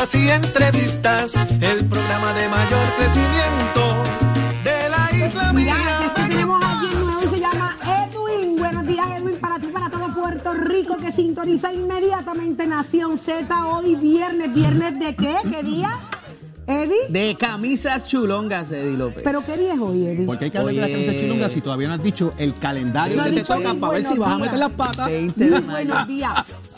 noticias y entrevistas. El programa de mayor crecimiento de la isla Mira, que tenemos a alguien nuevo y se llama Edwin. Buenos días, Edwin, para ti, para todo Puerto Rico que sintoniza inmediatamente Nación Z hoy viernes. ¿Viernes de qué? ¿Qué día? ¿Eddie? De camisas chulongas, Eddie López. ¿Pero qué día es hoy, Eddie? Porque hay que hablar de la Oye. camisa chulunga si todavía no has dicho el calendario No ha que te dicho toca para ver si vas a meter las patas. 20 de mayo. buenos días.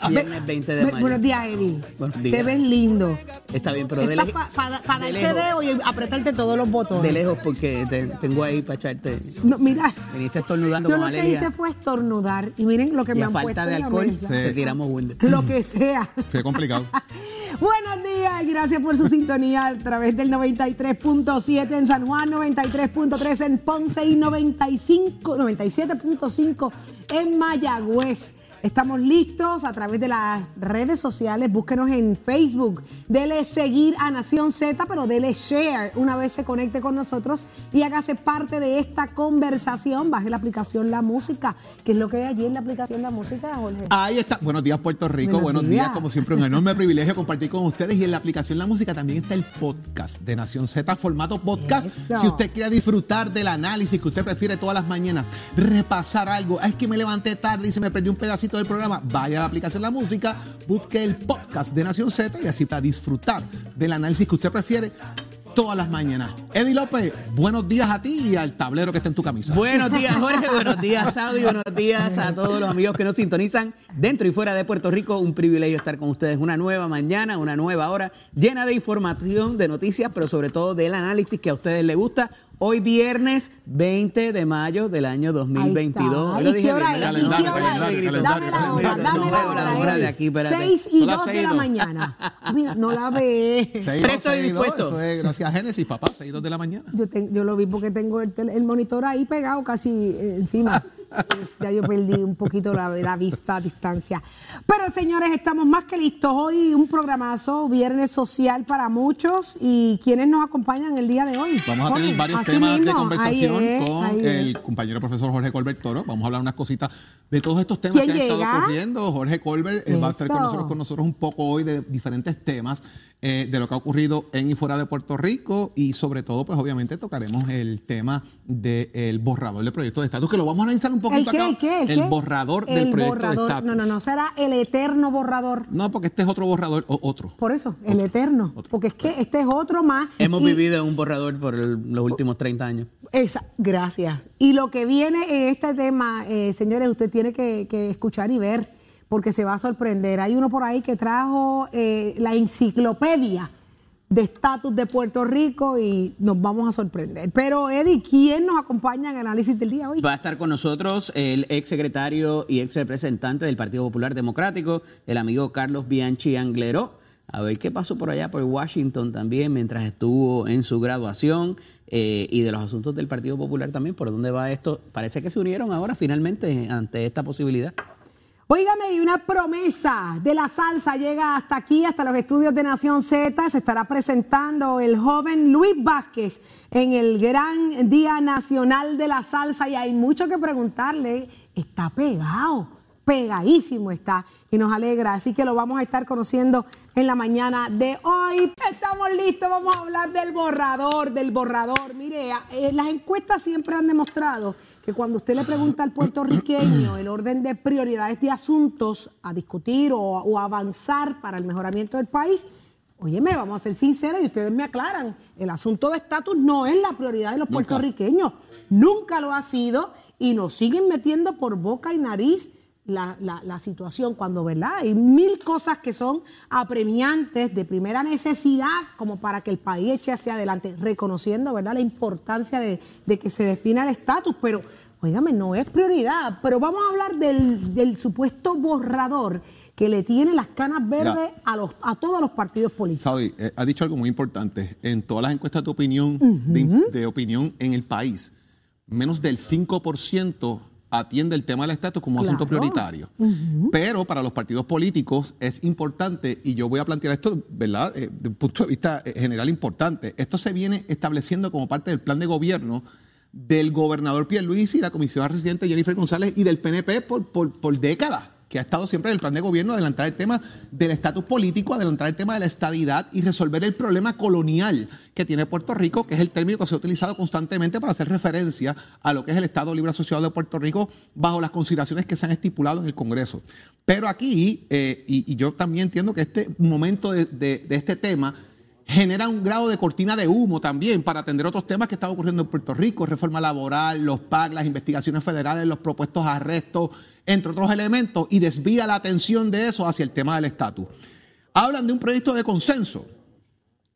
Viernes Ve- 20 de mayo. Buenos días, Eddie. Buenos días. Te ves lindo. Está bien, pero de, Estás lejos- para de darte lejos, dedo y apretarte todos los botones. de lejos porque te- tengo ahí para echarte. No, mira, Viniste estornudando yo con lo que hice fue estornudar. Y miren lo que y me a han puesto falta de alcohol, mesa. te tiramos Windows. Lo que sea. Fue complicado. Buenos días y gracias por su sintonía a través del 93.7 en San Juan, 93.3 en Ponce y 95, 97.5 en Mayagüez. Estamos listos a través de las redes sociales. Búsquenos en Facebook. Dele seguir a Nación Z, pero dele share una vez se conecte con nosotros y hágase parte de esta conversación. Baje la aplicación La Música, que es lo que hay allí en la aplicación La Música, Jorge. Ahí está. Buenos días, Puerto Rico. Buenos Buenos, días. días. Como siempre, un enorme privilegio compartir con ustedes. Y en la aplicación La Música también está el podcast de Nación Z, formato podcast. Eso. Si usted quiere disfrutar del análisis que usted prefiere todas las mañanas, repasar algo. "Ay, Es que me levanté tarde y se me perdió un pedacito del programa. Vaya a la aplicación La Música, busque el podcast de Nación Z y así para disfrutar del análisis que usted prefiere todas las mañanas. Eddie López, buenos días a ti y al tablero que está en tu camisa. Buenos días, Jorge. Buenos días, Saudi. Buenos días a todos los amigos que nos sintonizan dentro y fuera de Puerto Rico. Un privilegio estar con ustedes una nueva mañana, una nueva hora llena de información, de noticias, pero sobre todo del análisis que a ustedes les gusta. Hoy viernes 20 de mayo del año 2022. Ahí está. ¿Y qué hora es? ¿Y qué hora Dame la hora, dame No la hora. hora de aquí, espérate. Seis y Son las dos de seis y la mañana. Mira, no la ve. Seis, Pero dos, estoy seis, dos, dispuesto. Eso es gracias a Génesis, papá, 6 2 de la mañana. Yo, te- yo lo vi porque tengo el, tel- el monitor ahí pegado casi eh, encima. Pues ya yo perdí un poquito la, la vista a distancia. Pero señores, estamos más que listos. Hoy un programazo, viernes social para muchos. ¿Y quiénes nos acompañan el día de hoy? Vamos a tener varios temas de conversación es, con el compañero profesor Jorge Colbert Toro. Vamos a hablar unas cositas de todos estos temas ¿Quién que han llega? estado ocurriendo. Jorge Colbert eh, va a estar con nosotros, con nosotros un poco hoy de diferentes temas eh, de lo que ha ocurrido en y fuera de Puerto Rico y sobre todo, pues obviamente tocaremos el tema del borrador del proyecto de estatus, que lo vamos a analizar un ¿El poquito qué? acá. ¿El qué? ¿El, qué? borrador El del proyecto borrador. de estatus. No, no, no, será el eterno borrador. No, porque este es otro borrador, o otro. Por eso, el eterno. otro. Porque es que este es otro más. Hemos Y- vivido en un borrador por el- los últimos 30 años. Esa, gracias. Y lo que viene en este tema, eh, señores, usted tiene que, que escuchar y ver, porque se va a sorprender. Hay uno por ahí que trajo eh, la enciclopedia de estatus de Puerto Rico y nos vamos a sorprender. Pero, Eddie, ¿quién nos acompaña en análisis del día hoy? Va a estar con nosotros el ex secretario y ex representante del Partido Popular Democrático, el amigo Carlos Bianchi Angleró. A ver qué pasó por allá por Washington también mientras estuvo en su graduación eh, y de los asuntos del Partido Popular también. ¿Por dónde va esto? Parece que se unieron ahora finalmente ante esta posibilidad. Óigame, y una promesa de la salsa llega hasta aquí, hasta los estudios de Nación Z. Se estará presentando el joven Luis Vázquez en el gran Día Nacional de la Salsa y hay mucho que preguntarle. Está pegado, pegadísimo está y nos alegra. Así que lo vamos a estar conociendo en la mañana de hoy. Estamos listos, vamos a hablar del borrador, del borrador. Mire, eh, las encuestas siempre han demostrado que cuando usted le pregunta al puertorriqueño el orden de prioridades de asuntos a discutir o, o avanzar para el mejoramiento del país, óyeme, vamos a ser sinceros y ustedes me aclaran, el asunto de estatus no es la prioridad de los Nunca. puertorriqueños, nunca lo ha sido y nos siguen metiendo por boca y nariz la, la- la situación cuando, ¿verdad? Hay mil cosas que son apremiantes de primera necesidad como para que el país eche hacia adelante, reconociendo, ¿verdad?, la importancia de, de que se defina el estatus, pero, óigame, no es prioridad. Pero vamos a hablar del, del supuesto borrador que le tiene las canas verdes a, los, a todos los partidos políticos. Saudi, eh, ha dicho algo muy importante. En todas las encuestas de opinión, de, de opinión en el país, menos del 5% atiende el tema del estatus como asunto Claro. prioritario. Pero para los partidos políticos es importante, y yo voy a plantear esto, ¿verdad?, eh, desde un punto de vista eh, general importante. Esto se viene estableciendo como parte del plan de gobierno del gobernador Pierluisi y la comisionada residente Jennifer González y del PNP por, por, por décadas. Que ha estado siempre en el plan de gobierno, adelantar el tema del estatus político, adelantar el tema de la estadidad y resolver el problema colonial que tiene Puerto Rico, que es el término que se ha utilizado constantemente para hacer referencia a lo que es el Estado Libre Asociado de Puerto Rico bajo las consideraciones que se han estipulado en el Congreso. Pero aquí, eh, y, yo también entiendo que este momento de este tema genera un grado de cortina de humo también para atender otros temas que están ocurriendo en Puerto Rico, reforma laboral, los PAC, las investigaciones federales, los propuestos arrestos, entre otros elementos, y desvía la atención de eso hacia el tema del estatus. Hablan de un proyecto de consenso.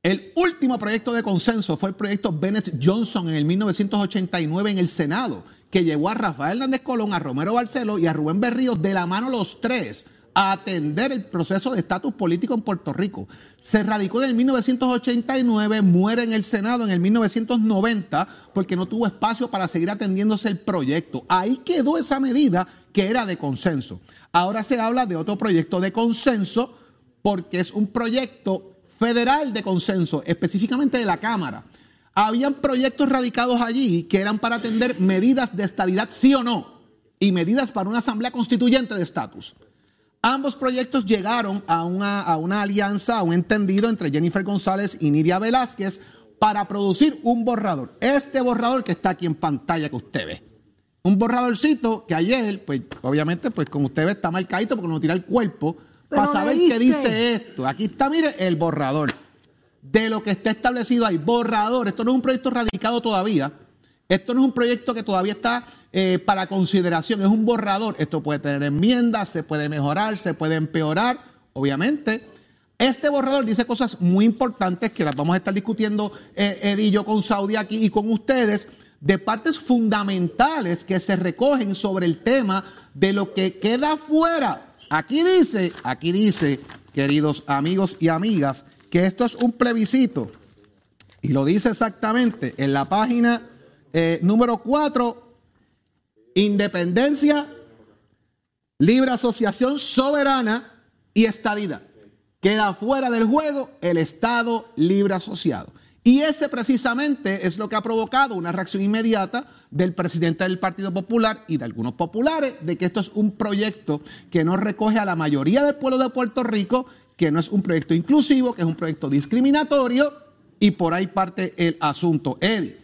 El último proyecto de consenso fue el proyecto Bennett Johnson en el 1989 en el Senado, que llevó a Rafael Hernández Colón, a Romero Barceló y a Rubén Berríos de la mano los tres a atender el proceso de estatus político en Puerto Rico. Se radicó en el 1989, muere en el Senado en el 1990 porque no tuvo espacio para seguir atendiéndose el proyecto. Ahí quedó esa medida que era de consenso. Ahora se habla de otro proyecto de consenso porque es un proyecto federal de consenso, específicamente de la Cámara. Habían proyectos radicados allí que eran para atender medidas de estabilidad, sí o no, y medidas para una asamblea constituyente de estatus. Ambos proyectos llegaron a una, a una alianza, a un entendido entre Jennifer González y Nidia Velázquez para producir un borrador. Este borrador que está aquí en pantalla que usted ve. Un borradorcito que ayer, pues obviamente, pues como usted ve, está marcadito porque no tira el cuerpo para saber qué dice esto. Aquí está, mire, el borrador de lo que está establecido ahí. Borrador. Esto no es un proyecto radicado todavía. Esto no es un proyecto que todavía está eh, para consideración, es un borrador. Esto puede tener enmiendas, se puede mejorar, se puede empeorar, obviamente. Este borrador dice cosas muy importantes que las vamos a estar discutiendo eh, Ed y yo con Saudi aquí y con ustedes, de partes fundamentales que se recogen sobre el tema de lo que queda fuera. Aquí dice, aquí dice, queridos amigos y amigas, que esto es un plebiscito. Y lo dice exactamente en la página eh, número 4 independencia, libre asociación soberana y estadidad. Queda fuera del juego el Estado libre asociado. Y ese precisamente es lo que ha provocado una reacción inmediata del presidente del Partido Popular y de algunos populares de que esto es un proyecto que no recoge a la mayoría del pueblo de Puerto Rico, que no es un proyecto inclusivo, que es un proyecto discriminatorio y por ahí parte el asunto. Eddie,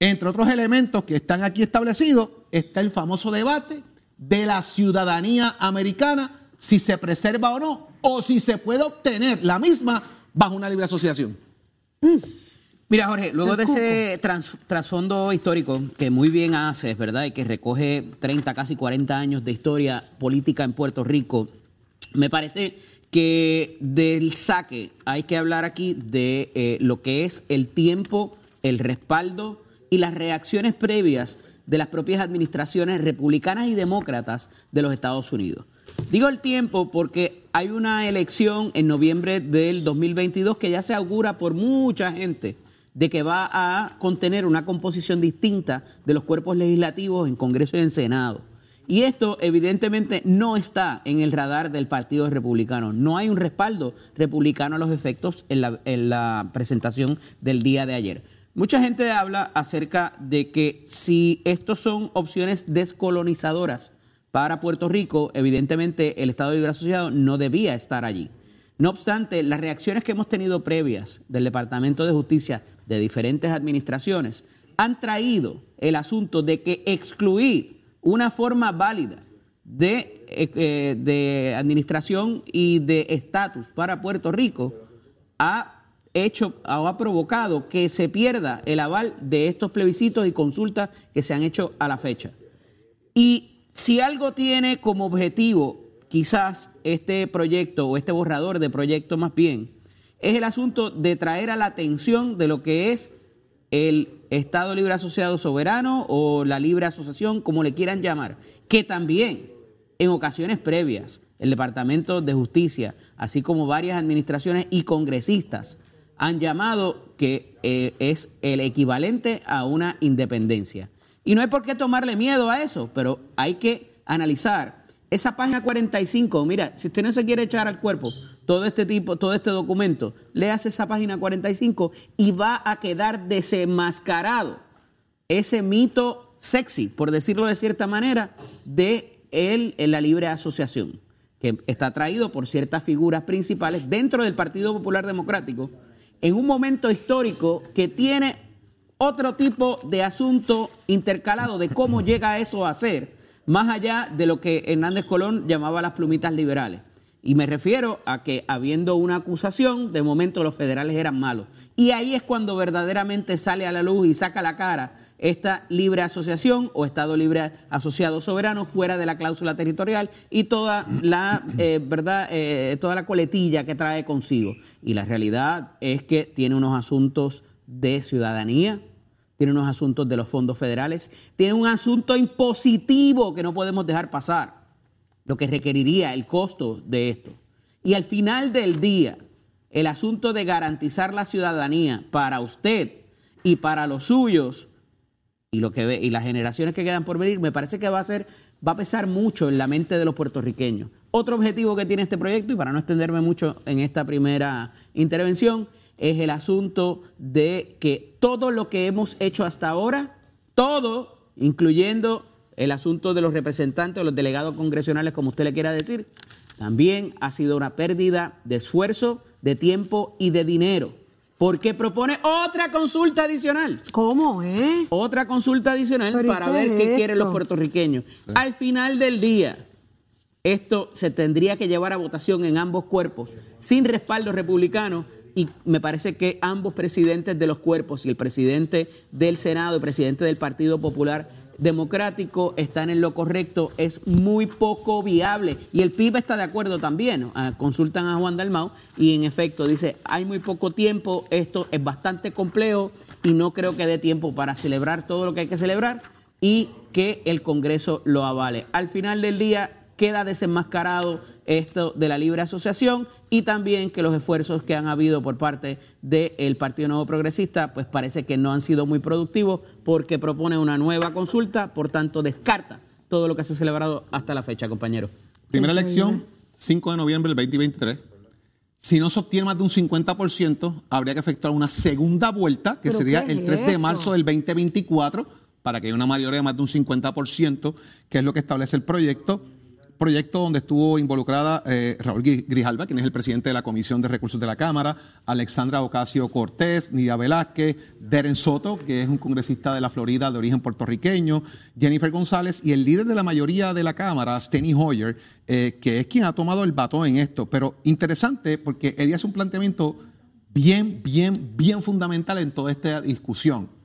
entre otros elementos que están aquí establecidos, está el famoso debate de la ciudadanía americana, si se preserva o no, o si se puede obtener la misma bajo una libre asociación. Mira, Jorge, luego de ese trasfondo histórico que muy bien haces, ¿verdad? Y que recoge 30, casi 40 años de historia política en Puerto Rico, me parece que del saque hay que hablar aquí de eh, lo que es el tiempo, el respaldo y las reacciones previas de las propias administraciones republicanas y demócratas de los Estados Unidos. Digo el tiempo porque hay una elección en noviembre del 2022 que ya se augura por mucha gente de que va a contener una composición distinta de los cuerpos legislativos en Congreso y en Senado. Y esto evidentemente no está en el radar del Partido Republicano. No hay un respaldo republicano a los efectos en la, en la presentación del día de ayer. Mucha gente habla acerca de que si estos son opciones descolonizadoras para Puerto Rico, evidentemente el Estado Libre Asociado no debía estar allí. No obstante, las reacciones que hemos tenido previas del Departamento de Justicia de diferentes administraciones han traído el asunto de que excluir una forma válida de, eh, eh, de administración y de estatus para Puerto Rico ha hecho o ha provocado que se pierda el aval de estos plebiscitos y consultas que se han hecho a la fecha. Y si algo tiene como objetivo quizás este proyecto o este borrador de proyecto más bien, es el asunto de traer a la atención de lo que es el Estado Libre Asociado Soberano o la Libre Asociación, como le quieran llamar, que también en ocasiones previas el Departamento de Justicia, así como varias administraciones y congresistas, han llamado que eh, es el equivalente a una independencia. Y no hay por qué tomarle miedo a eso, pero hay que analizar esa página 45. Mira, si usted no se quiere echar al cuerpo todo este tipo, todo este documento, léase esa página 45 y va a quedar desenmascarado ese mito sexy, por decirlo de cierta manera, de él en la libre asociación. que está traído por ciertas figuras principales dentro del Partido Popular Democrático, en un momento histórico que tiene otro tipo de asunto intercalado de cómo llega eso a ser, más allá de lo que Hernández Colón llamaba las plumitas liberales. Y me refiero a que habiendo una acusación, de momento los federales eran malos. Y ahí es cuando verdaderamente sale a la luz y saca la cara esta libre asociación o Estado libre asociado soberano fuera de la cláusula territorial y toda la eh, verdad, eh, toda la coletilla que trae consigo. Y la realidad es que tiene unos asuntos de ciudadanía, tiene unos asuntos de los fondos federales, tiene un asunto impositivo que no podemos dejar pasar lo que requeriría el costo de esto. Y al final del día, el asunto de garantizar la ciudadanía para usted y para los suyos y lo que ve, y las generaciones que quedan por venir, me parece que va a ser va a pesar mucho en la mente de los puertorriqueños. Otro objetivo que tiene este proyecto y para no extenderme mucho en esta primera intervención es el asunto de que todo lo que hemos hecho hasta ahora, todo, incluyendo el asunto de los representantes o los delegados congresionales, como usted le quiera decir, también ha sido una pérdida de esfuerzo, de tiempo y de dinero. Porque propone otra consulta adicional. ¿Cómo, eh? Otra consulta adicional para ver qué quieren los puertorriqueños. Al final del día, esto se tendría que llevar a votación en ambos cuerpos, sin respaldo republicano, y me parece que ambos presidentes de los cuerpos, y el presidente del Senado, el presidente del Partido Popular, democrático están en lo correcto, es muy poco viable. Y el PIB está de acuerdo también. Ah, consultan a Juan Dalmau y en efecto dice, hay muy poco tiempo, esto es bastante complejo y no creo que dé tiempo para celebrar todo lo que hay que celebrar y que el Congreso lo avale. Al final del día, queda desenmascarado esto de la libre asociación y también que los esfuerzos que han habido por parte del Partido Nuevo Progresista, pues parece que no han sido muy productivos porque propone una nueva consulta, por tanto descarta todo lo que se ha celebrado hasta la fecha, compañero. Primera elección, 5 de noviembre del 2023. Si no se obtiene más de un 50%, habría que efectuar una segunda vuelta, que sería el 3 de marzo del 2024, para que haya una mayoría de más de un 50%, que es lo que establece el proyecto proyecto donde estuvo involucrada eh, Raúl Grijalva, quien es el presidente de la Comisión de Recursos de la Cámara, Alexandra Ocasio Cortés, Nidia Velázquez, Deren Soto, que es un congresista de la Florida de origen puertorriqueño, Jennifer González y el líder de la mayoría de la Cámara, Steny Hoyer, eh, que es quien ha tomado el batón en esto. Pero interesante porque ella hace un planteamiento bien, bien, bien fundamental en toda esta discusión.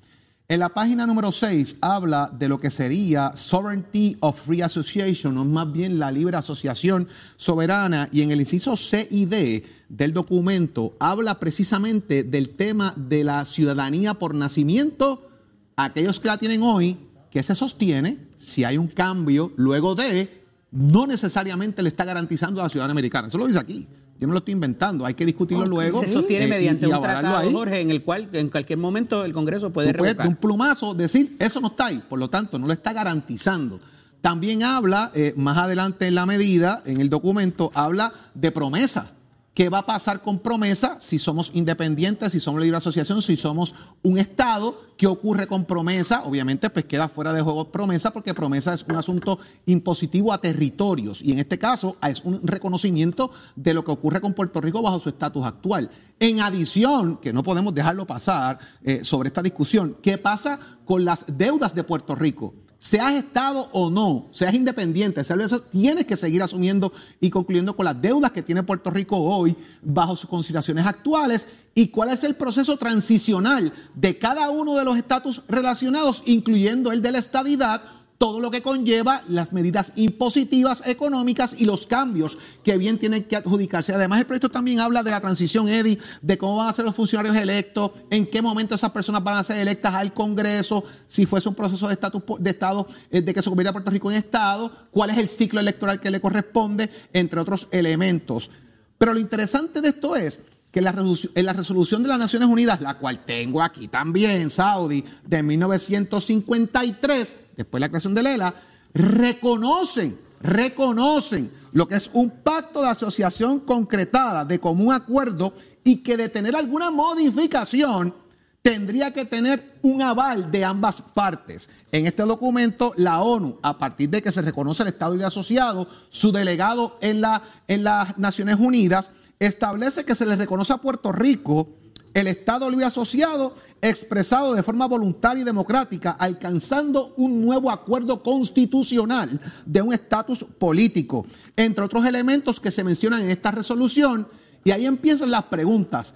En la página número 6 habla de lo que sería Sovereignty of Free Association, o más bien la libre asociación soberana, y en el inciso C y D del documento habla precisamente del tema de la ciudadanía por nacimiento, aquellos que la tienen hoy, que se sostiene, si hay un cambio luego de, no necesariamente le está garantizando a la ciudadanía americana. Eso lo dice aquí. Yo no lo estoy inventando, hay que discutirlo luego. Se sostiene eh, mediante un tratado, Jorge, en el cual en cualquier momento el Congreso puede Tú puedes de un plumazo decir, eso no está ahí, por lo tanto, no lo está garantizando. También habla, eh, más adelante en la medida, en el documento, habla de promesa. ¿Qué va a pasar con promesa si somos independientes, si somos libre asociación, si somos un Estado? ¿Qué ocurre con promesa? Obviamente, pues queda fuera de juego promesa porque promesa es un asunto impositivo a territorios y en este caso es un reconocimiento de lo que ocurre con Puerto Rico bajo su estatus actual. En adición, que no podemos dejarlo pasar eh, sobre esta discusión, ¿qué pasa con las deudas de Puerto Rico? Seas Estado o no, seas independiente, tienes que seguir asumiendo y concluyendo con las deudas que tiene Puerto Rico hoy bajo sus consideraciones actuales y cuál es el proceso transicional de cada uno de los estatus relacionados, incluyendo el de la estadidad todo lo que conlleva las medidas impositivas económicas y los cambios que bien tienen que adjudicarse. Además, el proyecto también habla de la transición, Eddie, de cómo van a ser los funcionarios electos, en qué momento esas personas van a ser electas al Congreso, si fuese un proceso de estatus de Estado, eh, de que se convierta Puerto Rico en Estado, cuál es el ciclo electoral que le corresponde, entre otros elementos. Pero lo interesante de esto es que en la, en la resolución de las Naciones Unidas, la cual tengo aquí también, Saudi, de 1953, después de la creación de Lela, reconocen, reconocen lo que es un pacto de asociación concretada de común acuerdo y que de tener alguna modificación tendría que tener un aval de ambas partes. En este documento, la ONU, a partir de que se reconoce el Estado Libre Asociado, su delegado en, la, en las Naciones Unidas, establece que se le reconoce a Puerto Rico el Estado Libre Asociado expresado de forma voluntaria y democrática, alcanzando un nuevo acuerdo constitucional de un estatus político, entre otros elementos que se mencionan en esta resolución. Y ahí empiezan las preguntas.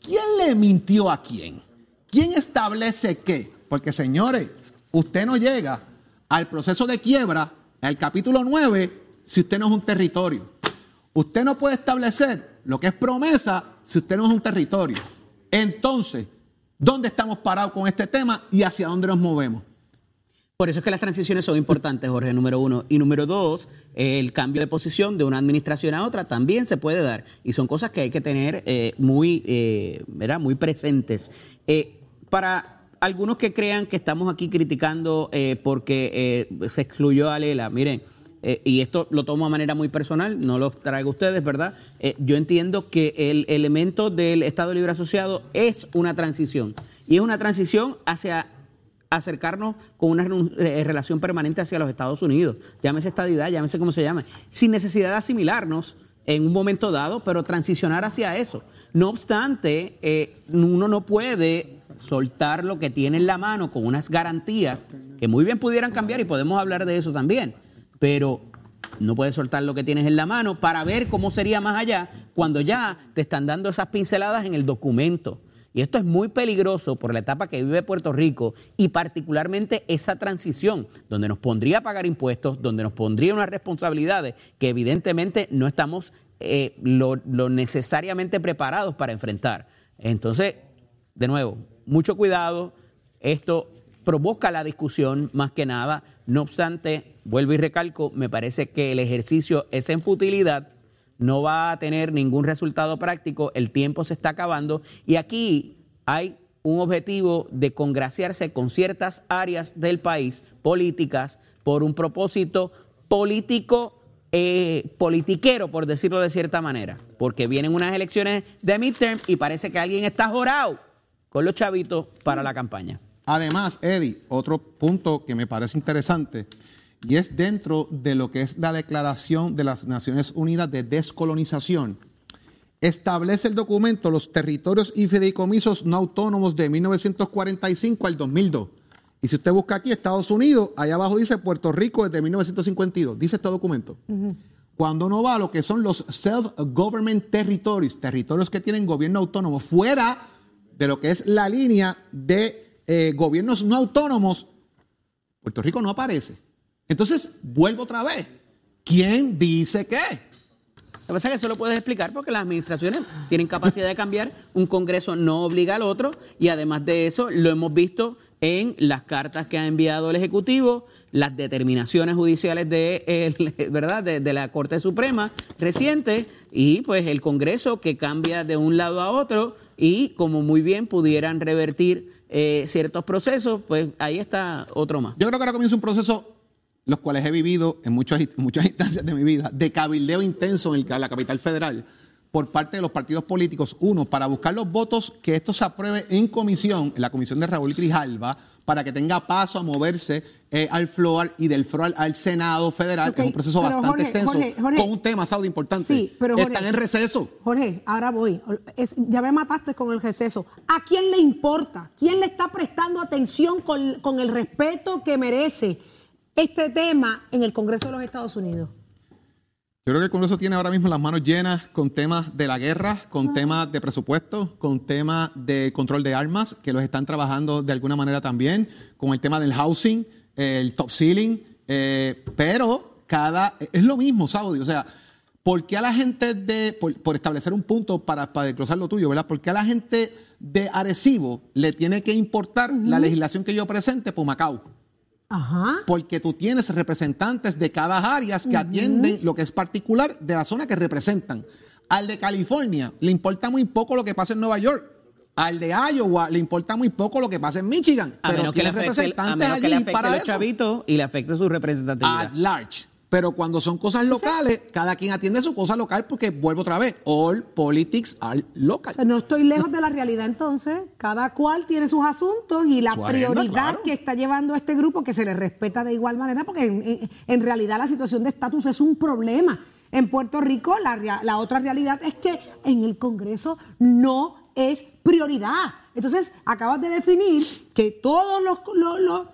¿Quién le mintió a quién? ¿Quién establece qué? Porque señores, usted no llega al proceso de quiebra, al capítulo 9, si usted no es un territorio. Usted no puede establecer lo que es promesa si usted no es un territorio. Entonces, ¿dónde estamos parados con este tema y hacia dónde nos movemos? Por eso es que las transiciones son importantes, Jorge, número uno. Y número dos, el cambio de posición de una administración a otra también se puede dar. Y son cosas que hay que tener eh, muy, eh, muy presentes. Eh, para algunos que crean que estamos aquí criticando porque se excluyó a Lela, miren, eh, y esto lo tomo de manera muy personal, no lo traigo ustedes, ¿verdad? Eh, yo entiendo que el elemento del Estado Libre Asociado es una transición y es una transición hacia acercarnos con una eh, relación permanente hacia los Estados Unidos. Llámese estadidad, llámese como se llame, sin necesidad de asimilarnos en un momento dado, pero transicionar hacia eso. No obstante, uno no puede soltar lo que tiene en la mano con unas garantías que muy bien pudieran cambiar y podemos hablar de eso también pero no puedes soltar lo que tienes en la mano para ver cómo sería más allá cuando ya te están dando esas pinceladas en el documento. Y esto es muy peligroso por la etapa que vive Puerto Rico y particularmente esa transición, donde nos pondría a pagar impuestos, donde nos pondría unas responsabilidades que evidentemente no estamos eh, lo, lo necesariamente preparados para enfrentar. Entonces, de nuevo, mucho cuidado. Esto provoca la discusión más que nada. No obstante, vuelvo y recalco, me parece que el ejercicio es en futilidad, no va a tener ningún resultado práctico, el tiempo se está acabando y aquí hay un objetivo de congraciarse con ciertas áreas del país, políticas, por un propósito político, eh, politiquero, por decirlo de cierta manera, porque vienen unas elecciones de midterm y parece que alguien está jorado con los chavitos para la campaña. Además, Eddie, otro punto que me parece interesante y es dentro de lo que es la Declaración de las Naciones Unidas de Descolonización. Establece el documento los territorios y fideicomisos no autónomos de 1945 al 2002. Y si usted busca aquí Estados Unidos, allá abajo dice Puerto Rico desde 1952. Dice este documento. Cuando uno va a lo que son los self-government territories, territorios que tienen gobierno autónomo, fuera de lo que es la línea de eh, gobiernos no autónomos, Puerto Rico no aparece. Entonces, vuelvo otra vez. ¿Quién dice qué? Lo que pasa es que eso lo puedes explicar porque las administraciones tienen capacidad de cambiar, un Congreso no obliga al otro y además de eso lo hemos visto en las cartas que ha enviado el Ejecutivo, las determinaciones judiciales de, ¿verdad? de, la Corte Suprema reciente y pues el Congreso que cambia de un lado a otro y como muy bien pudieran revertir eh, ciertos procesos, pues ahí está otro más. Yo creo que ahora comienza un proceso, los cuales he vivido en muchas, muchas instancias de mi vida, de cabildeo intenso en la capital federal por parte de los partidos políticos. Uno, para buscar los votos que esto se apruebe en comisión, en la comisión de Raúl Grijalva, para que tenga paso a moverse eh, al FLOAR y del FLOAR al Senado Federal, es un proceso bastante extenso, con un tema, Saudi, importante. Sí, pero Están en receso. Jorge, ahora voy. ya me mataste con el receso. ¿A quién le importa? ¿Quién le está prestando atención con, con el respeto que merece este tema en el Congreso de los Estados Unidos? Yo creo que el Congreso tiene ahora mismo las manos llenas con temas de la guerra, con temas de presupuesto, con temas de control de armas, que los están trabajando de alguna manera también, con el tema del housing, el top ceiling, eh, pero cada es lo mismo, Saudi. O sea, ¿por qué a la gente de, por, establecer un punto para, para desglosar lo tuyo, ¿verdad? ¿Por qué a la gente de Arecibo le tiene que importar la legislación que yo presente por Macao? Porque tú tienes representantes de cada área que atienden lo que es particular de la zona que representan. Al de California le importa muy poco lo que pasa en Nueva York. Al de Iowa le importa muy poco lo que pasa en Michigan. A pero tiene representantes allí para eso. y le afecte su representatividad. At large. Pero cuando son cosas locales, cada quien atiende su cosa local porque vuelvo otra vez, all politics are local. O sea, no estoy lejos de la realidad entonces. Cada cual tiene sus asuntos y la Su agenda, prioridad claro. que está llevando este grupo, que se le respeta de igual manera, porque en, en- en realidad la situación de estatus es un problema. En Puerto Rico la, otra realidad es que en el Congreso no es prioridad. Entonces, acabas de definir que todos los, los- los-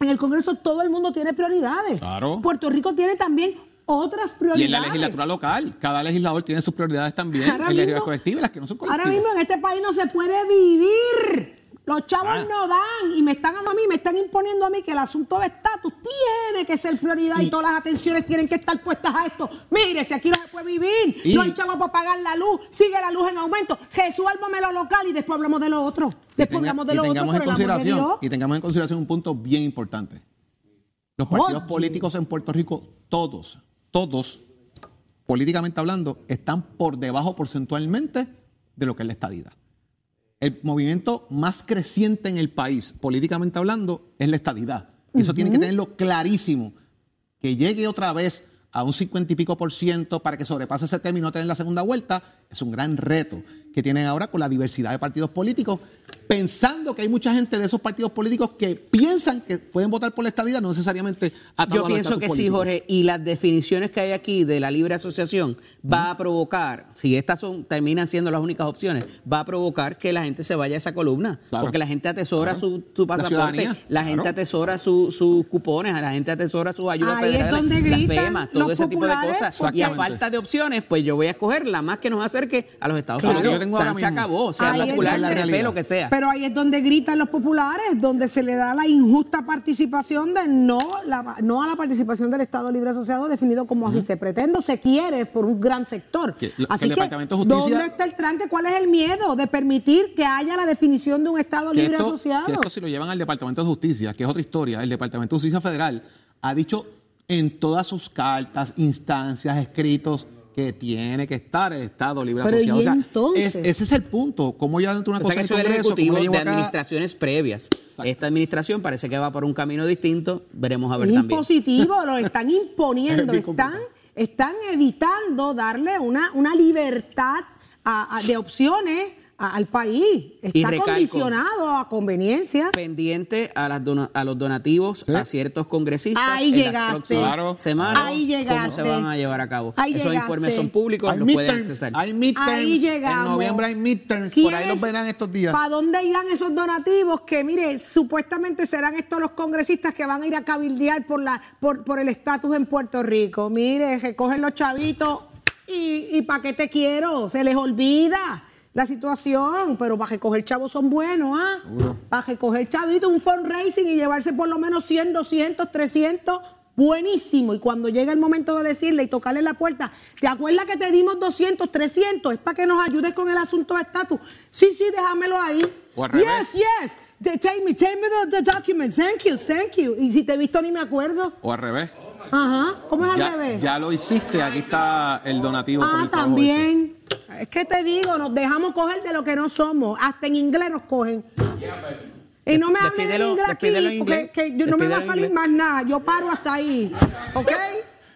en el Congreso todo el mundo tiene prioridades. Claro. Puerto Rico tiene también otras prioridades. Y en la legislatura local, cada legislador tiene sus prioridades también, Ahora en la mismo- colectiva y las que no son colectivas. Ahora mismo en este país no se puede vivir. Los chavos Ah. no dan y me están dando a mí, me están imponiendo a mí que el asunto de estatus tiene que ser prioridad y, Y- todas las atenciones tienen que estar puestas a esto. Mire, si aquí no se puede vivir, Y- no hay chavos para pagar la luz, sigue la luz en aumento. Resuélvame lo local y después hablamos de lo otro. Y Después tenga- hablamos de lo otro, en de y tengamos en consideración un punto bien importante. Los partidos Oye. políticos en Puerto Rico, todos, todos, políticamente hablando, están por debajo porcentualmente de lo que es la estadidad. El movimiento más creciente en el país, políticamente hablando, es la estadidad. Y eso tienen que tenerlo clarísimo. Que llegue otra vez a un 50 y pico por ciento para que sobrepase ese término y no tener la segunda vuelta, es un gran reto que tienen ahora con la diversidad de partidos políticos, pensando que hay mucha gente de esos partidos políticos que piensan que pueden votar por la estadidad, no necesariamente Yo a los pienso que sí. Jorge, y las definiciones que hay aquí de la libre asociación va a provocar, si estas son terminan siendo las únicas opciones, va a provocar que la gente se vaya a esa columna, Claro. porque la gente atesora Claro. su, pasaporte, la, gente claro. atesora su- sus cupones, la gente atesora sus ayudas Ahí es federales, donde las FEMA, todo los ese tipo de cosas. Y a falta de opciones, pues yo voy a escoger la más que nos acerque a los Estados Claro. Unidos. Tengo O sea, ahora se mismo. acabó, sea Ahí es popular, donde- lo que sea. Pero ahí es donde gritan los populares, donde se le da la injusta participación de no, la, no a la participación del Estado Libre Asociado, definido como así se pretende o se quiere por un gran sector. Que- lo- que así que, Justicia- ¿dónde está el tranque? ¿Cuál es el miedo de permitir que haya la definición de un Estado Libre esto, Asociado? que esto si lo llevan al Departamento de Justicia, que es otra historia, el Departamento de Justicia Federal ha dicho en todas sus cartas, instancias, escritos, que tiene que estar el Estado Libre Pero, Asociado. ¿y O sea, entonces? es- ese es el punto. ¿Cómo yo dentro de una O sea cosa que en el eso es el Congreso? ¿Cómo ejecutivo yo llevo de acá? administraciones previas. Esta administración parece que va por un camino distinto. Veremos a ver Es también. impositivo, lo están imponiendo, Es están, están evitando darle una, una libertad a- a- de opciones al país. Y Está recalco. condicionado a conveniencia. pendiente a, las dona- a los donativos Sí. a ciertos congresistas Ahí en llegaste. las próximas semanas. Ahí ¿Cómo llegaste. se van a llevar a cabo? Ahí Esos llegaste. informes son públicos, Hay los pueden midterms, accesar. hay midterms. Ahí llegamos. En noviembre hay midterms. Por ahí los verán estos días. ¿Para dónde irán esos donativos? Que mire, supuestamente serán estos los congresistas que van a ir a cabildear por la por, por el estatus en Puerto Rico. Mire, recogen los chavitos y, y ¿para qué te quiero? Se les olvida la situación, pero para recoger chavos son buenos, ¿ah? Para recoger chavitos, un fundraising y llevarse por lo menos 100, 200, 300 buenísimo. Y cuando llega el momento de decirle y tocarle la puerta, ¿te acuerdas que te dimos 200, 300? Es para que nos ayudes con el asunto de estatus. Sí, sí, déjamelo ahí. Yes, yes. They- Take me, take me the, the documents. Thank you, thank you. Y si te he visto ni me acuerdo. O al revés. Ajá. ¿Cómo es al Ya, revés? ya lo hiciste. Aquí está el donativo por ah, el trabajo hecho. también. Es que te digo, nos dejamos coger de lo que no somos. Hasta en inglés nos cogen. Y no me hablen en Despídelo- inglés aquí, porque que yo- no me va a salir inglés. más nada. Yo paro hasta ahí. ¿Ok?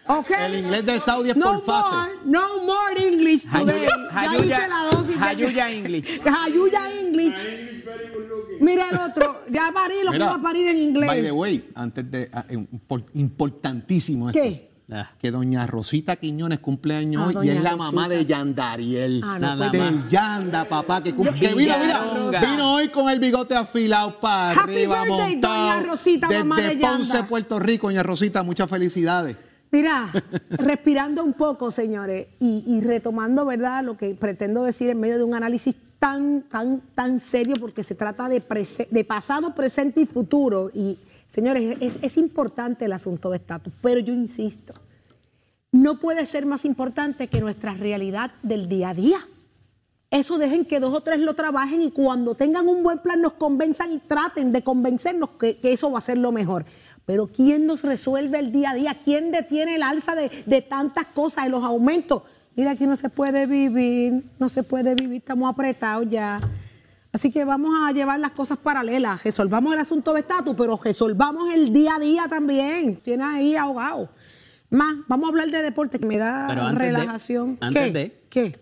¿Ok? El inglés del Saudi es no por fase. More, no more English today. Hayuya- ya hice la dosis. de- Hayuya English. Hayuya English. Mira el otro. Ya parí lo que iba a parir en inglés. By the way, antes de. ah, eh, impor- importantísimo esto. ¿Qué? Ah. Que doña Rosita Quiñones cumpleaños Ah, hoy y es la Rosita. mamá de Yandariel. Ah, no, Nada pues-. Del Yanda, papá, que cumple. Yo- que mira, mira, vino hoy con el bigote afilado para Happy arriba, birthday, montado. doña Rosita, mamá de Ponce, Yanda. Puerto Rico, doña Rosita, muchas felicidades. Mira, respirando un poco, señores, y, y retomando, ¿verdad?, lo que pretendo decir en medio de un análisis tan, tan, tan serio, porque se trata de, de pasado, presente y futuro. Y, señores, es, es importante el asunto de estatus, pero yo insisto, no puede ser más importante que nuestra realidad del día a día. Eso dejen que dos o tres lo trabajen y cuando tengan un buen plan nos convenzan y traten de convencernos que, que eso va a ser lo mejor. Pero ¿quién nos resuelve el día a día? ¿Quién detiene el alza de, de tantas cosas, de los aumentos? Mira, aquí no se puede vivir, no se puede vivir, estamos apretados ya. Así que vamos a llevar las cosas paralelas. Resolvamos el asunto de estatus, pero resolvamos el día a día también. Tienes ahí ahogado. Más, vamos a hablar de deporte que me da Pero antes de- relajación. antes ¿Qué? de- ¿Qué?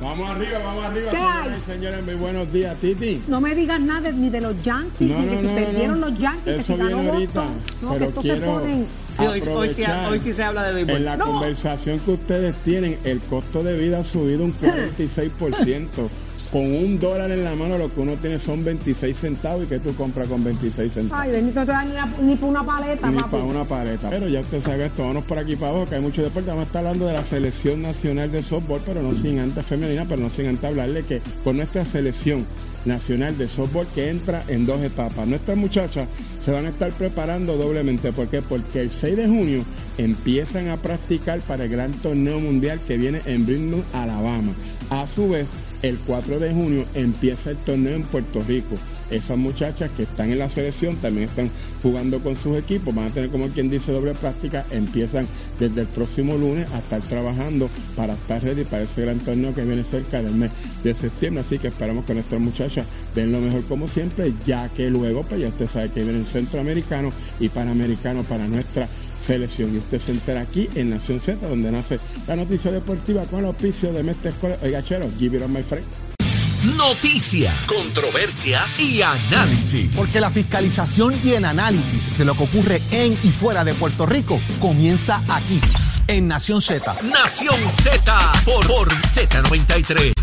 Vamos arriba, vamos arriba, ¿Qué señoras hay? y señores. Muy buenos días, Titi. No me digas nada de- ni de los Yankees, No, ni que no, si no, perdieron no. los Yankees, que si ganó Boston. No, que estos se ponen... Sí, hoy, hoy sí, aprovechar hoy sí se habla de béisbol. En la No. conversación que ustedes tienen, el costo de vida ha subido un 46%. Con un dólar en la mano, lo que uno tiene son 26 centavos y que tú compras con 26 centavos. Ay, bendito, no te da ni, por una paleta, Ni para una paleta. Pero ya usted sabe esto, vámonos por aquí para abajo, que hay mucho deporte. Vamos a estar hablando de la selección nacional de softball, pero no sin antes femenina, pero no sin antes hablarle que con nuestra selección nacional de softball que entra en dos etapas. Nuestras muchachas se van a estar preparando doblemente. ¿Por qué? Porque el 6 de junio empiezan a practicar para el gran torneo mundial que viene en Birmingham, Alabama. A su vez, el 4 de junio empieza el torneo en Puerto Rico. Esas muchachas que están en la selección también están jugando con sus equipos, van a tener como quien dice doble práctica, empiezan desde el próximo lunes a estar trabajando para estar ready para ese gran torneo que viene cerca del mes de septiembre, así que esperamos que nuestras muchachas den lo mejor como siempre, ya que luego pues ya usted sabe que vienen centroamericanos y panamericanos para nuestra selección y usted se entera aquí en Nación Z donde nace la noticia deportiva con el auspicio de Mestre Escuela. Oiga, chero, give it on my friend. Noticias, controversias y análisis. Porque la fiscalización y el análisis de lo que ocurre en y fuera de Puerto Rico comienza aquí, en Nación Z. Nación Z por, por Z93.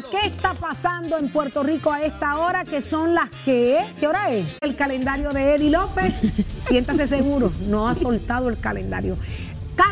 ¿Qué está pasando en Puerto Rico a esta hora? Que son las que. ¿Qué hora es? El calendario de Eddie López. Siéntase seguro, no ha soltado el calendario.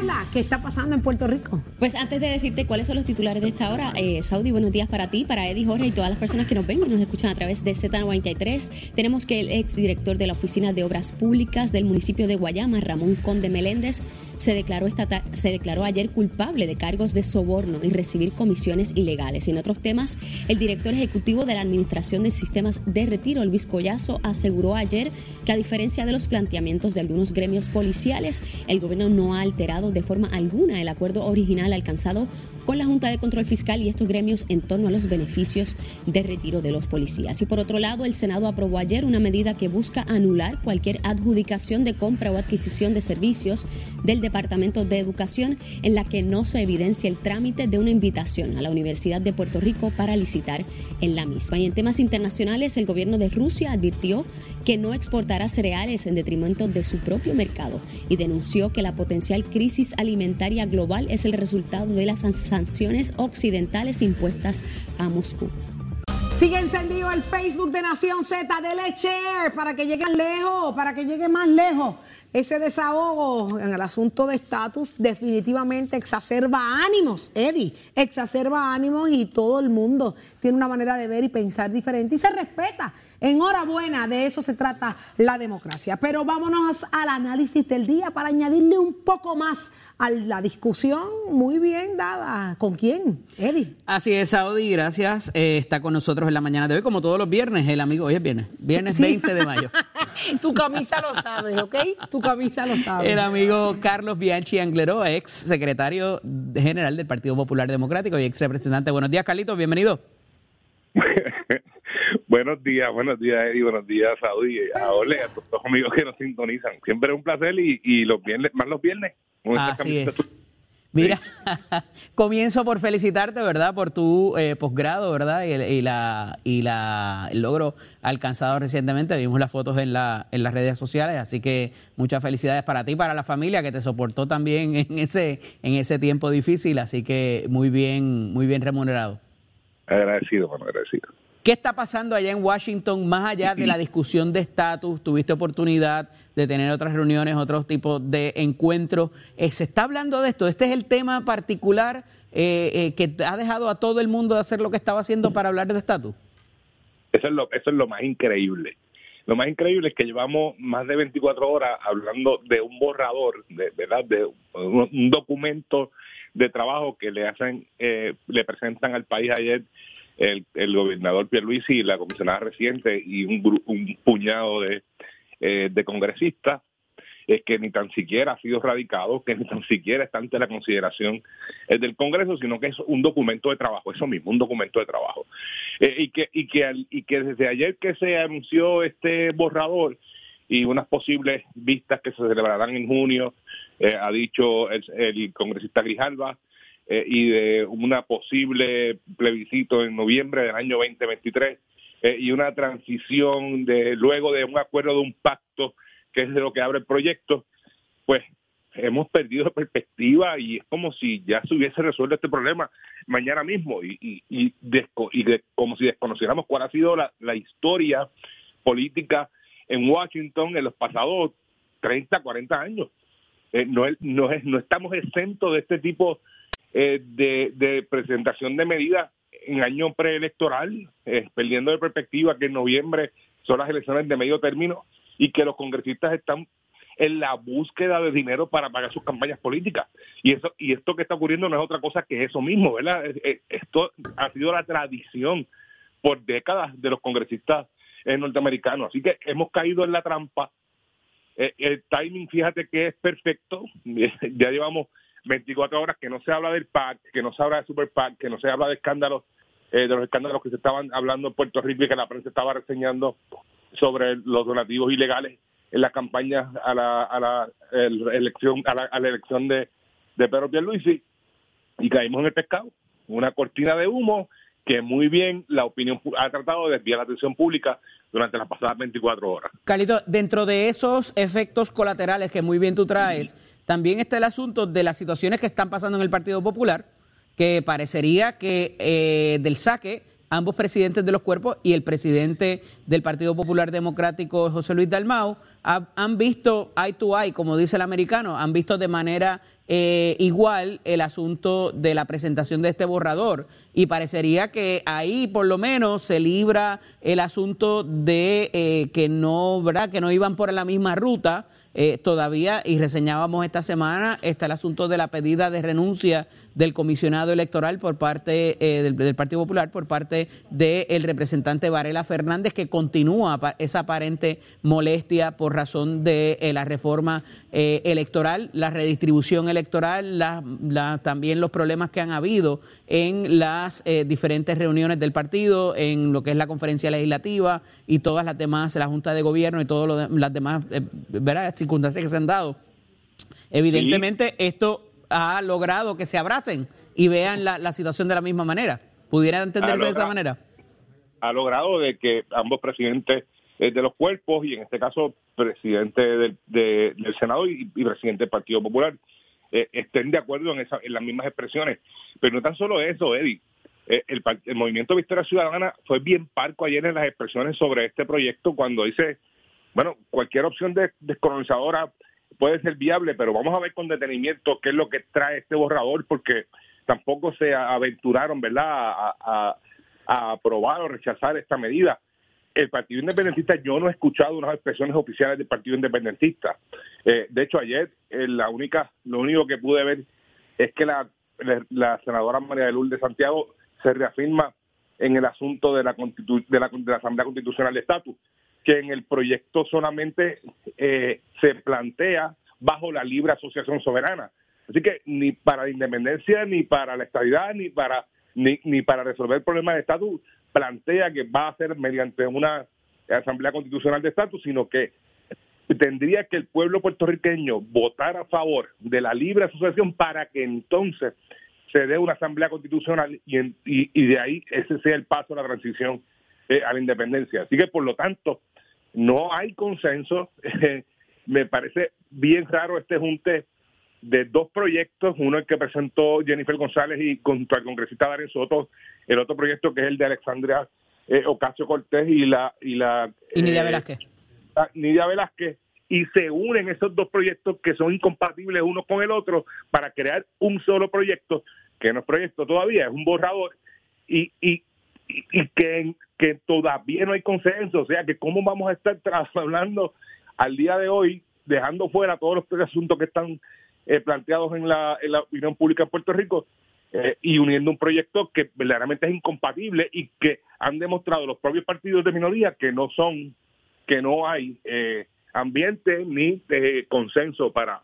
Carla, ¿qué está pasando en Puerto Rico? Pues antes de decirte cuáles son los titulares de esta hora, eh, Saudi, buenos días para ti, para Eddie, Jorge y todas las personas que nos ven y nos escuchan a través de Z93. Tenemos que el exdirector de la Oficina de Obras Públicas del municipio de Guayama, Ramón Conde Meléndez, se declaró, esta ta- se declaró ayer culpable de cargos de soborno y recibir comisiones ilegales. En otros temas, el director ejecutivo de la Administración de Sistemas de Retiro, Luis Collazo, aseguró ayer que a diferencia de los planteamientos de algunos gremios policiales, el gobierno no ha alterado de forma alguna el acuerdo original alcanzado con la Junta de Control Fiscal y estos gremios en torno a los beneficios de retiro de los policías. Y por otro lado, el Senado aprobó ayer una medida que busca anular cualquier adjudicación de compra o adquisición de servicios del Departamento de Educación en la que no se evidencia el trámite de una invitación a la Universidad de Puerto Rico para licitar en la misma. Y en temas internacionales, el gobierno de Rusia advirtió que no exportará cereales en detrimento de su propio mercado y denunció que la potencial crisis alimentaria global es el resultado de las sanciones occidentales impuestas a Moscú. Sigue encendido el Facebook de Nación Z, dele share para que lleguen lejos, para que llegue más lejos. Ese desahogo en el asunto de estatus definitivamente exacerba ánimos, Eddie, exacerba ánimos y todo el mundo tiene una manera de ver y pensar diferente y se respeta. Enhorabuena, de eso se trata la democracia. Pero vámonos al análisis del día para añadirle un poco más a la discusión muy bien dada. ¿Con quién, Eddie? Así es, Saudi, gracias. Eh, está con nosotros en la mañana de hoy, como todos los viernes, el amigo, hoy es viernes, viernes Sí. 20 de mayo. tu camisa lo sabes, ¿ok? Tu camisa lo sabes. El amigo Carlos Bianchi Angleró, ex secretario general del Partido Popular Democrático y ex representante. Buenos días, Carlitos, bienvenido. buenos días, buenos días, Eddie, buenos días, Saudi, a Ole, a todos los amigos que nos sintonizan. Siempre es un placer y, y los viernes, más los viernes. Así es. Mira, comienzo por felicitarte, ¿verdad? Por tu eh, posgrado, ¿verdad? Y, el- y la, y la, el logro alcanzado recientemente. Vimos las fotos en, la, en las redes sociales, así que muchas felicidades para ti y para la familia que te soportó también en ese, en ese tiempo difícil, así que muy bien, muy bien remunerado. Agradecido, bueno, agradecido. ¿Qué está pasando allá en Washington, más allá de la discusión de estatus? ¿Tuviste oportunidad de tener otras reuniones, otros tipos de encuentros? Eh, ¿Se está hablando de esto? ¿Este es el tema particular eh, eh, que ha dejado a todo el mundo de hacer lo que estaba haciendo para hablar de estatus? Eso es, lo, eso es lo más increíble. Lo más increíble es que llevamos más de 24 horas hablando de un borrador, de verdad, de un, un documento de trabajo que le hacen, eh, le presentan al país ayer el, el gobernador Pierluisi y la comisionada reciente y un, un puñado de, eh, de congresistas es que ni tan siquiera ha sido radicado, que ni tan siquiera está ante la consideración eh, del Congreso, sino que es un documento de trabajo, eso mismo, un documento de trabajo. Eh, y, que, y, que, y que desde ayer que se anunció este borrador y unas posibles vistas que se celebrarán en junio, ha dicho el, el congresista Grijalva, y de una posible plebiscito en noviembre del año 2023 y una transición de luego de un acuerdo de un pacto que es de lo que abre el proyecto, pues hemos perdido perspectiva y es como si ya se hubiese resuelto este problema mañana mismo y, y, y, como si desconociéramos cuál ha sido la, historia política en Washington en los pasados 30, 40 años. Eh, no, no, no estamos exentos de este tipo eh, de, presentación de medidas en año preelectoral, eh, perdiendo de perspectiva que en noviembre son las elecciones de medio término y que los congresistas están en la búsqueda de dinero para pagar sus campañas políticas. Y eso y esto que está ocurriendo no es otra cosa que eso mismo, ¿verdad? Esto ha sido la tradición por décadas de los congresistas norteamericanos. Así que hemos caído en la trampa. Eh, el timing, fíjate que es perfecto. Ya llevamos 24 horas que no se habla del PAC, que no se habla de Super PAC, que no se habla de escándalos, eh, de los escándalos que se estaban hablando en Puerto Rico y que la prensa estaba reseñando sobre los donativos ilegales en la campaña a la, a la elección a la, elección de, de Pedro Pierluisi. Y caímos en el pescado, una cortina de humo que muy bien la opinión ha tratado de desviar la atención pública durante las pasadas 24 horas. Carlito, dentro de esos efectos colaterales que muy bien tú traes, también está el asunto de las situaciones que están pasando en el Partido Popular, que parecería que eh, del saque ambos presidentes de los cuerpos y el presidente del Partido Popular Democrático, José Luis Dalmau, han visto eye to eye, como dice el americano, han visto de manera eh, igual el asunto de la presentación de este borrador y parecería que ahí por lo menos se libra el asunto de eh, que no, ¿verdad? Que no iban por la misma ruta eh, todavía y reseñábamos esta semana está el asunto de la pedida de renuncia del comisionado electoral por parte eh, del, Partido Popular por parte del representante Varela Fernández que continúa esa aparente molestia por razón de eh, la reforma electoral, la redistribución electoral, también los problemas que han habido en las diferentes reuniones del partido, en lo que es la conferencia legislativa y todas las demás, la Junta de Gobierno y todas las demás ¿verdad? circunstancias que se han dado. Evidentemente, esto ha logrado que se abracen y vean la, situación de la misma manera. ¿Pudiera entenderse de esa manera? Ha logrado de que ambos presidentes eh, de los cuerpos, y en este caso presidente del, del Senado y, presidente del Partido Popular, eh, estén de acuerdo en, esa, en las mismas expresiones. Pero no tan solo eso, Eddie. Eh, el, el, movimiento Victoria Ciudadana fue bien parco ayer en las expresiones sobre este proyecto cuando dice, bueno, cualquier opción de, descolonizadora puede ser viable, pero vamos a ver con detenimiento qué es lo que trae este borrador, porque tampoco se aventuraron, ¿verdad?, a, aprobar o rechazar esta medida. El Partido Independentista, yo no he escuchado unas expresiones oficiales del Partido Independentista. Eh, de hecho, ayer eh, la única, lo único que pude ver es que la, senadora María de Lourdes de Santiago se reafirma en el asunto de la, de la, de la Asamblea Constitucional de Estatus que en el proyecto solamente eh, se plantea bajo la libre asociación soberana. Así que ni para la independencia, ni para la estabilidad, ni para ni, ni para resolver el problema de estatus plantea que va a ser mediante una asamblea constitucional de estatus, sino que tendría que el pueblo puertorriqueño votar a favor de la libre asociación para que entonces se dé una asamblea constitucional y, y, y de ahí ese sea el paso a la transición eh, a la independencia. Así que por lo tanto, no hay consenso. Me parece bien raro este junte de dos proyectos, uno el que presentó Jennifer González y contra el congresista Darren Soto, el otro proyecto que es el de Alexandria eh, Ocasio Cortés y la y la y Nidia eh, Velázquez. Nidia Velázquez y se unen esos dos proyectos que son incompatibles uno con el otro para crear un solo proyecto que no es proyecto todavía, es un borrador y, y, y que, que todavía no hay consenso. O sea, que cómo vamos a estar hablando al día de hoy, dejando fuera todos los asuntos que están eh, planteados en la, en la opinión pública en Puerto Rico, eh, y uniendo un proyecto que verdaderamente es incompatible y que han demostrado los propios partidos de minoría que no son, que no hay eh, ambiente ni eh, consenso para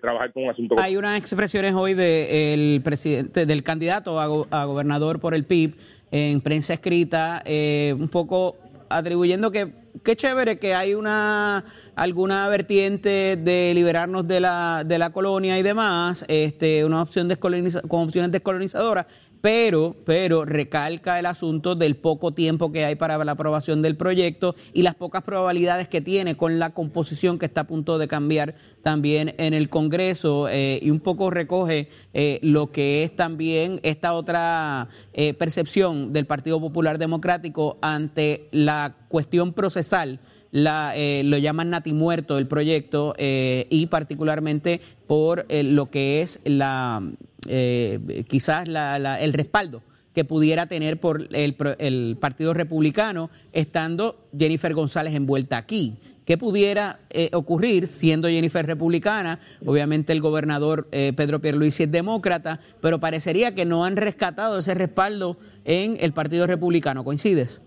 trabajar con un. Hay unas expresiones hoy del presidente, del candidato a, gobernador por el PIB en prensa escrita, un poco atribuyendo que qué chévere que hay una alguna vertiente de liberarnos de la, de la colonia y demás, este, una opción descoloniza, con opciones descolonizadoras, pero, pero recalca el asunto del poco tiempo que hay para la aprobación del proyecto y las pocas probabilidades que tiene con la composición que está a punto de cambiar también en el Congreso eh, y un poco recoge eh, lo que es también esta otra eh, percepción del Partido Popular Democrático ante la cuestión procesal la, lo llaman natimuerto el proyecto y particularmente por lo que es la eh, quizás el respaldo que pudiera tener por el, Partido Republicano estando Jennifer González envuelta aquí. ¿Qué pudiera eh, ocurrir siendo Jennifer republicana? Obviamente el gobernador eh, Pedro Pierluisi es demócrata, pero parecería que no han rescatado ese respaldo en el Partido Republicano. ¿Coincides?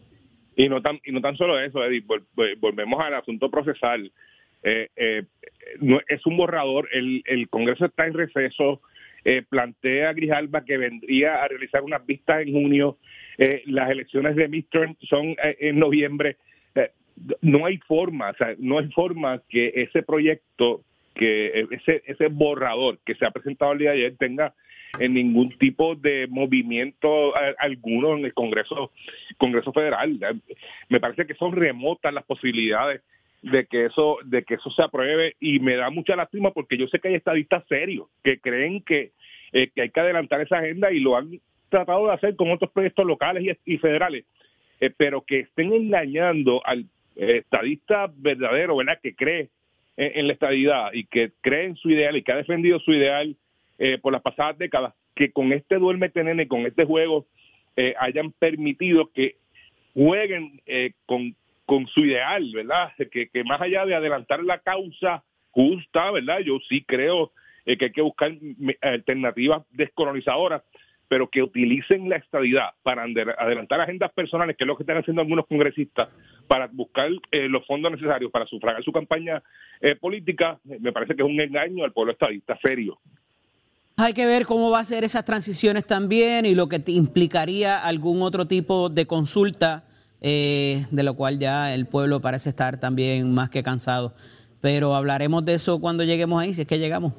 Y no tan, y no tan solo eso, Eddie, volvemos al asunto procesal. Eh, es un borrador, el, el Congreso está en receso, eh, plantea Grijalba que vendría a realizar unas vistas en junio, eh, las elecciones de midterm son eh, en noviembre. no hay forma, o sea, no hay forma que ese proyecto, que ese, ese borrador que se ha presentado el día de ayer tenga en ningún tipo de movimiento alguno en el Congreso Congreso Federal. Me parece que son remotas las posibilidades de que eso de que eso se apruebe y me da mucha lástima porque yo sé que hay estadistas serios que creen que eh, que hay que adelantar esa agenda y lo han tratado de hacer con otros proyectos locales y, federales, eh, pero que estén engañando al eh, estadista verdadero, ¿verdad? Que cree en, la estadidad y que cree en su ideal y que ha defendido su ideal por las pasadas décadas, que con este duerme tenene, con este juego, hayan permitido que jueguen con, con su ideal, ¿verdad? Que, que más allá de adelantar la causa justa, ¿verdad? Yo sí creo eh, que hay que buscar alternativas descolonizadoras, pero que utilicen la estabilidad para adelantar agendas personales, que es lo que están haciendo algunos congresistas, para buscar eh, los fondos necesarios para sufragar su campaña eh, política, me parece que es un engaño al pueblo estadista serio. Hay que ver cómo va a ser esas transiciones también y lo que implicaría algún otro tipo de consulta, de lo cual ya el pueblo parece estar también más que cansado. Pero hablaremos de eso cuando lleguemos ahí, si es que llegamos.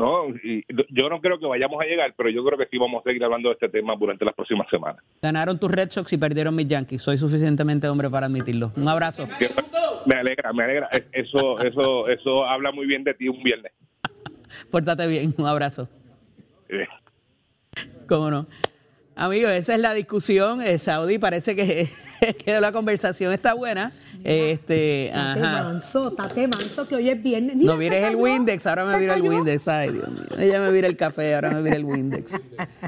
No, y yo no creo que vayamos a llegar, pero yo creo que sí vamos a seguir hablando de este tema durante las próximas semanas. Ganaron tus Red Sox y perdieron mis Yankees. Soy suficientemente hombre para admitirlo. Un abrazo. Me alegra, me alegra. Eso, eso, eso habla muy bien de ti un viernes. Pórtate bien. Un abrazo. ¿Cómo no? Amigos, esa es la discusión. Eh, Saudi parece que, que la conversación está buena. Este, tate manso, tate manso, que hoy es viernes. no mires el Windex, ahora me vira el Windex. Ay, Dios mío. Ella me vira el café, ahora me vira el Windex.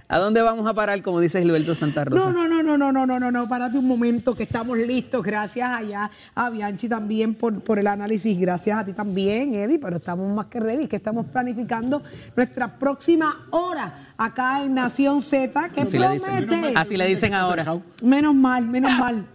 ¿A dónde vamos a parar, como dice Gilberto Santa Rosa? No, no, no, no, no, no, no, no, no, párate un momento, que estamos listos. Gracias allá a Bianchi también por, por el análisis. Gracias a ti también, Eddie, pero estamos más que ready, que estamos planificando nuestra próxima hora acá en Nación Z. que así, le dicen, así le dicen ahora. Menos mal, menos mal.